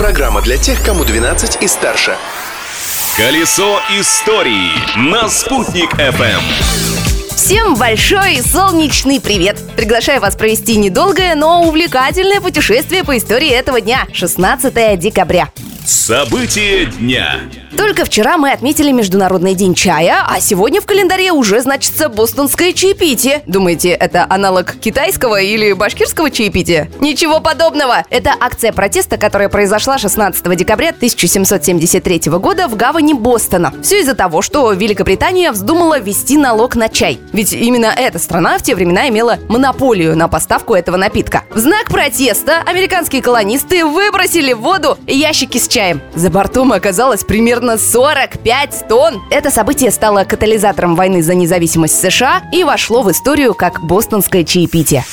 Программа для тех, кому 12 и старше. Колесо истории на «Спутник FM. Всем большой солнечный привет! Приглашаю вас провести недолгое, но увлекательное путешествие по истории этого дня, 16 декабря. События дня. Только вчера мы отметили Международный день чая, а сегодня в календаре уже значится бостонское чаепитие. Думаете, это аналог китайского или башкирского чаепития? Ничего подобного! Это акция протеста, которая произошла 16 декабря 1773 года в гавани Бостона. Все из-за того, что Великобритания вздумала ввести налог на чай. Ведь именно эта страна в те времена имела монополию на поставку этого напитка. В знак протеста американские колонисты выбросили в воду ящики с чаем. За бортом оказалось примерно 45 тонн. Это событие стало катализатором войны за независимость США и вошло в историю как бостонское чаепитие.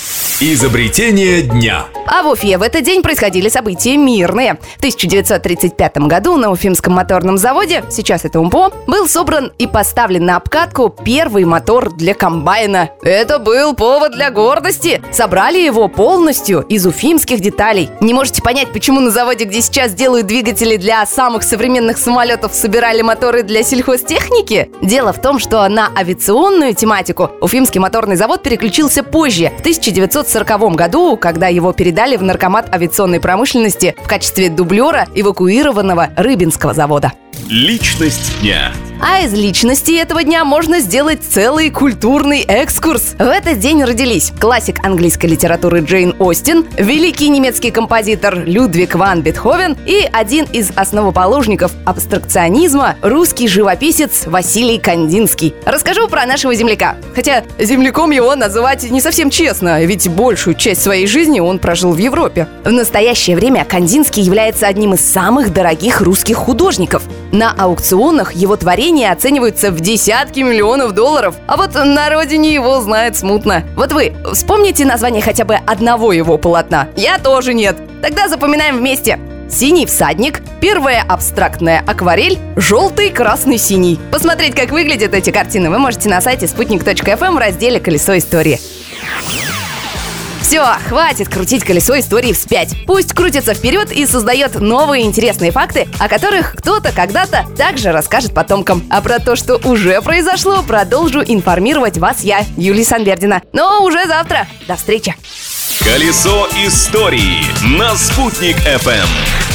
Изобретение дня. А в Уфе в этот день происходили события мирные. В 1935 году на Уфимском моторном заводе, сейчас это УМПО, был собран и поставлен на обкатку первый мотор для комбайна. Это был повод для гордости. Собрали его полностью из уфимских деталей. Не можете понять, почему на заводе, где сейчас делают двигатели для самых современных самолетов, собирали моторы для сельхозтехники? Дело в том, что на авиационную тематику Уфимский моторный завод переключился позже, в 1940 году, когда его передали передали в наркомат авиационной промышленности в качестве дублера эвакуированного Рыбинского завода. Личность дня. А из личности этого дня можно сделать целый культурный экскурс. В этот день родились классик английской литературы Джейн Остин, великий немецкий композитор Людвиг ван Бетховен и один из основоположников абстракционизма русский живописец Василий Кандинский. Расскажу про нашего земляка. Хотя земляком его называть не совсем честно, ведь большую часть своей жизни он прожил в Европе. В настоящее время Кандинский является одним из самых дорогих русских художников. На аукционах его творения оцениваются в десятки миллионов долларов, а вот на родине его знает смутно. Вот вы вспомните название хотя бы одного его полотна? Я тоже нет. Тогда запоминаем вместе. Синий всадник, первая абстрактная акварель, желтый, красный, синий. Посмотреть, как выглядят эти картины, вы можете на сайте спутник.фм в разделе «Колесо истории». Все, хватит крутить колесо истории вспять. Пусть крутится вперед и создает новые интересные факты, о которых кто-то когда-то также расскажет потомкам. А про то, что уже произошло, продолжу информировать вас я, Юлия Санбердина. Но уже завтра. До встречи. Колесо истории на «Спутник FM.